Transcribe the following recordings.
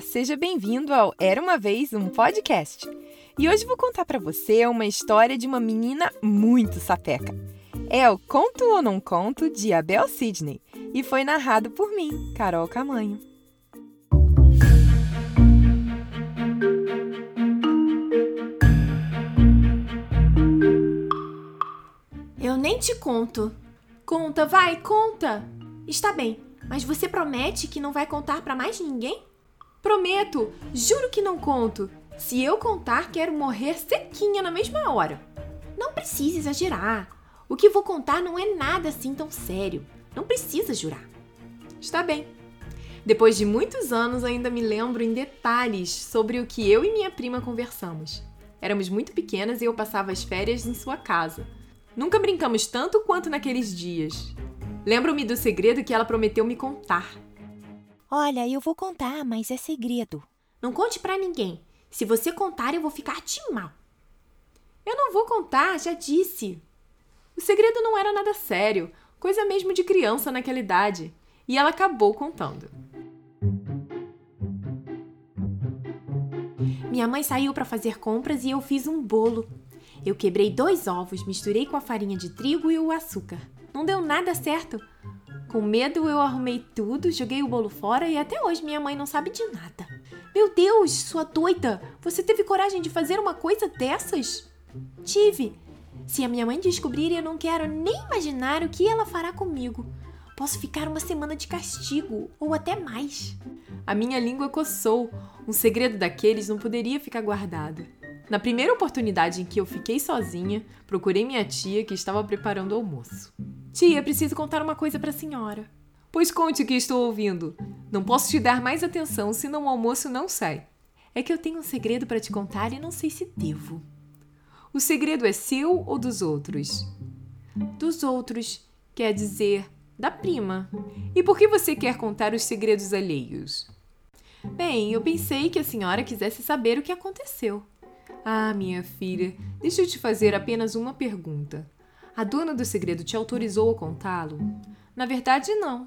Seja bem-vindo ao Era uma vez um podcast. E hoje vou contar para você uma história de uma menina muito sapeca. É o Conto ou Não Conto de Abel Sidney e foi narrado por mim, Carol Camanho. Eu nem te conto. Conta, vai, conta. Está bem, mas você promete que não vai contar para mais ninguém? Prometo, juro que não conto. Se eu contar, quero morrer sequinha na mesma hora. Não precisa exagerar. O que vou contar não é nada assim tão sério. Não precisa jurar. Está bem. Depois de muitos anos, ainda me lembro em detalhes sobre o que eu e minha prima conversamos. Éramos muito pequenas e eu passava as férias em sua casa. Nunca brincamos tanto quanto naqueles dias. Lembro-me do segredo que ela prometeu me contar. Olha, eu vou contar, mas é segredo. Não conte para ninguém. Se você contar, eu vou ficar de mal. Eu não vou contar, já disse. O segredo não era nada sério, coisa mesmo de criança naquela idade. E ela acabou contando. Minha mãe saiu para fazer compras e eu fiz um bolo. Eu quebrei dois ovos, misturei com a farinha de trigo e o açúcar. Não deu nada certo. Com medo, eu arrumei tudo, joguei o bolo fora e até hoje minha mãe não sabe de nada. Meu Deus, sua doida! Você teve coragem de fazer uma coisa dessas? Tive. Se a minha mãe descobrir, eu não quero nem imaginar o que ela fará comigo. Posso ficar uma semana de castigo, ou até mais. A minha língua coçou. Um segredo daqueles não poderia ficar guardado. Na primeira oportunidade em que eu fiquei sozinha, procurei minha tia que estava preparando o almoço. Tia, preciso contar uma coisa para a senhora. Pois conte o que estou ouvindo. Não posso te dar mais atenção, senão o almoço não sai. É que eu tenho um segredo para te contar e não sei se devo. O segredo é seu ou dos outros? Dos outros, quer dizer, da prima. E por que você quer contar os segredos alheios? Bem, eu pensei que a senhora quisesse saber o que aconteceu. Ah, minha filha, deixa eu te fazer apenas uma pergunta. A dona do segredo te autorizou a contá-lo? Na verdade, não.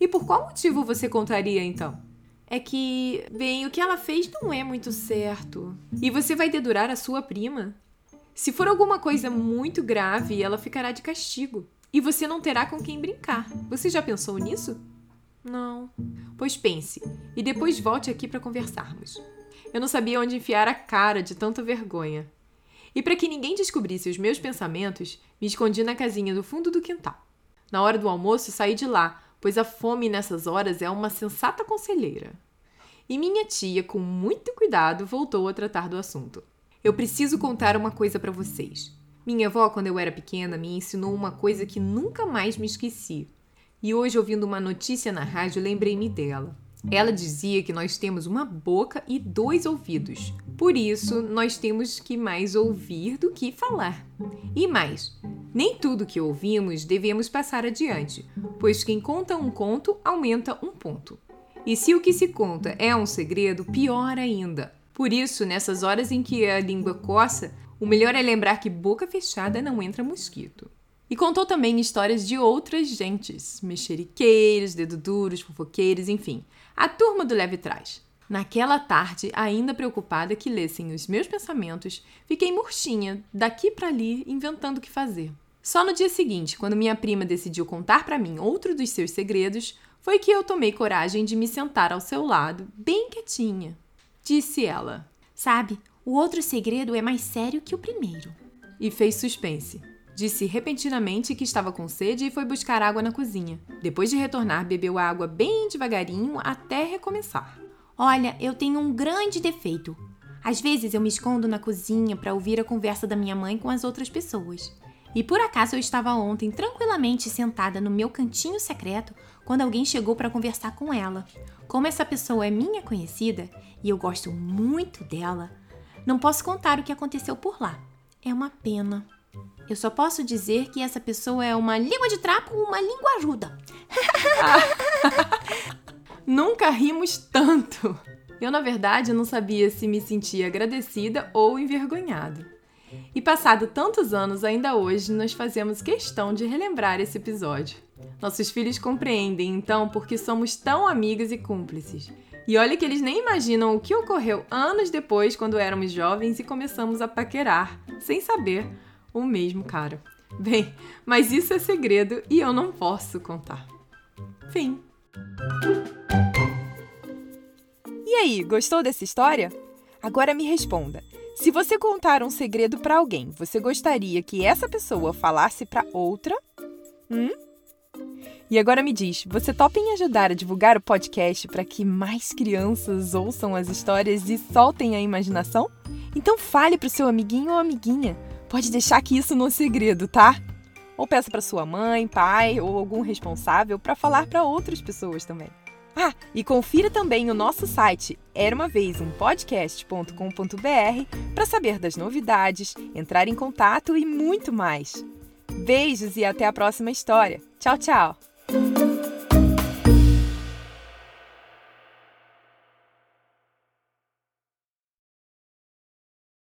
E por qual motivo você contaria então? É que, bem, o que ela fez não é muito certo. E você vai dedurar a sua prima? Se for alguma coisa muito grave, ela ficará de castigo. E você não terá com quem brincar. Você já pensou nisso? Não. Pois pense, e depois volte aqui para conversarmos. Eu não sabia onde enfiar a cara de tanta vergonha. E para que ninguém descobrisse os meus pensamentos, me escondi na casinha do fundo do quintal. Na hora do almoço, saí de lá, pois a fome nessas horas é uma sensata conselheira. E minha tia, com muito cuidado, voltou a tratar do assunto. Eu preciso contar uma coisa para vocês. Minha avó, quando eu era pequena, me ensinou uma coisa que nunca mais me esqueci. E hoje, ouvindo uma notícia na rádio, lembrei-me dela. Ela dizia que nós temos uma boca e dois ouvidos. Por isso, nós temos que mais ouvir do que falar. E mais, nem tudo que ouvimos devemos passar adiante, pois quem conta um conto aumenta um ponto. E se o que se conta é um segredo, pior ainda. Por isso, nessas horas em que a língua coça, o melhor é lembrar que boca fechada não entra mosquito. E contou também histórias de outras gentes, mexeriqueiros, dedo duros, fofoqueiros, enfim, a turma do leve trás. Naquela tarde, ainda preocupada que lessem os meus pensamentos, fiquei murchinha, daqui para ali, inventando o que fazer. Só no dia seguinte, quando minha prima decidiu contar para mim outro dos seus segredos, foi que eu tomei coragem de me sentar ao seu lado, bem quietinha. Disse ela: Sabe, o outro segredo é mais sério que o primeiro. E fez suspense. Disse repentinamente que estava com sede e foi buscar água na cozinha. Depois de retornar, bebeu a água bem devagarinho até recomeçar. Olha, eu tenho um grande defeito. Às vezes eu me escondo na cozinha para ouvir a conversa da minha mãe com as outras pessoas. E por acaso eu estava ontem tranquilamente sentada no meu cantinho secreto quando alguém chegou para conversar com ela. Como essa pessoa é minha conhecida e eu gosto muito dela, não posso contar o que aconteceu por lá. É uma pena. Eu só posso dizer que essa pessoa é uma língua de trapo, uma língua ajuda. Nunca rimos tanto. Eu, na verdade, não sabia se me sentia agradecida ou envergonhada. E passado tantos anos, ainda hoje, nós fazemos questão de relembrar esse episódio. Nossos filhos compreendem, então, porque somos tão amigas e cúmplices. E olha que eles nem imaginam o que ocorreu anos depois, quando éramos jovens e começamos a paquerar, sem saber, o mesmo cara. Bem, mas isso é segredo e eu não posso contar. Fim. E aí, gostou dessa história? Agora me responda. Se você contar um segredo para alguém, você gostaria que essa pessoa falasse para outra? Hum? E agora me diz, você topa em ajudar a divulgar o podcast para que mais crianças ouçam as histórias e soltem a imaginação? Então fale para o seu amiguinho ou amiguinha. Pode deixar que isso não é segredo, tá? Ou peça para sua mãe, pai ou algum responsável para falar para outras pessoas também. Ah, e confira também o nosso site era uma um para saber das novidades, entrar em contato e muito mais. Beijos e até a próxima história. Tchau, tchau!